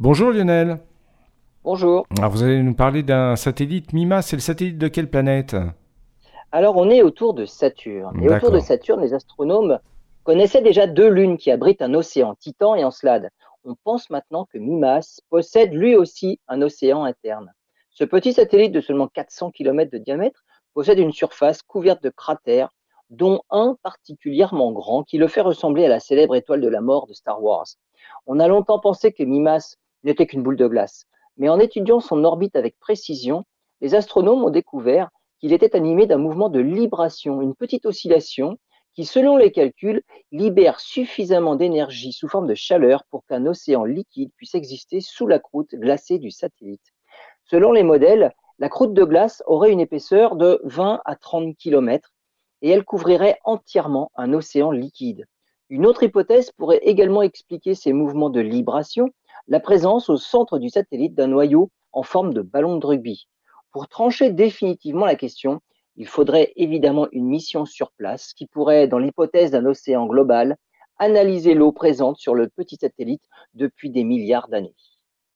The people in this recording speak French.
Bonjour Lionel. Bonjour. Alors vous allez nous parler d'un satellite MIMA. C'est le satellite de quelle planète? Alors on est autour de Saturne. Et autour de Saturne, les astronomes connaissaient déjà deux lunes qui abritent un océan, Titan et Encelade. On pense maintenant que Mimas possède lui aussi un océan interne. Ce petit satellite de seulement 400 km de diamètre possède une surface couverte de cratères, dont un particulièrement grand qui le fait ressembler à la célèbre étoile de la mort de Star Wars. On a longtemps pensé que Mimas n'était qu'une boule de glace, mais en étudiant son orbite avec précision, les astronomes ont découvert qu'il était animé d'un mouvement de libration, une petite oscillation qui, selon les calculs, libère suffisamment d'énergie sous forme de chaleur pour qu'un océan liquide puisse exister sous la croûte glacée du satellite. Selon les modèles, la croûte de glace aurait une épaisseur de 20 à 30 km et elle couvrirait entièrement un océan liquide. Une autre hypothèse pourrait également expliquer ces mouvements de libration, la présence au centre du satellite d'un noyau en forme de ballon de rugby. Pour trancher définitivement la question, il faudrait évidemment une mission sur place qui pourrait, dans l'hypothèse d'un océan global, analyser l'eau présente sur le petit satellite depuis des milliards d'années.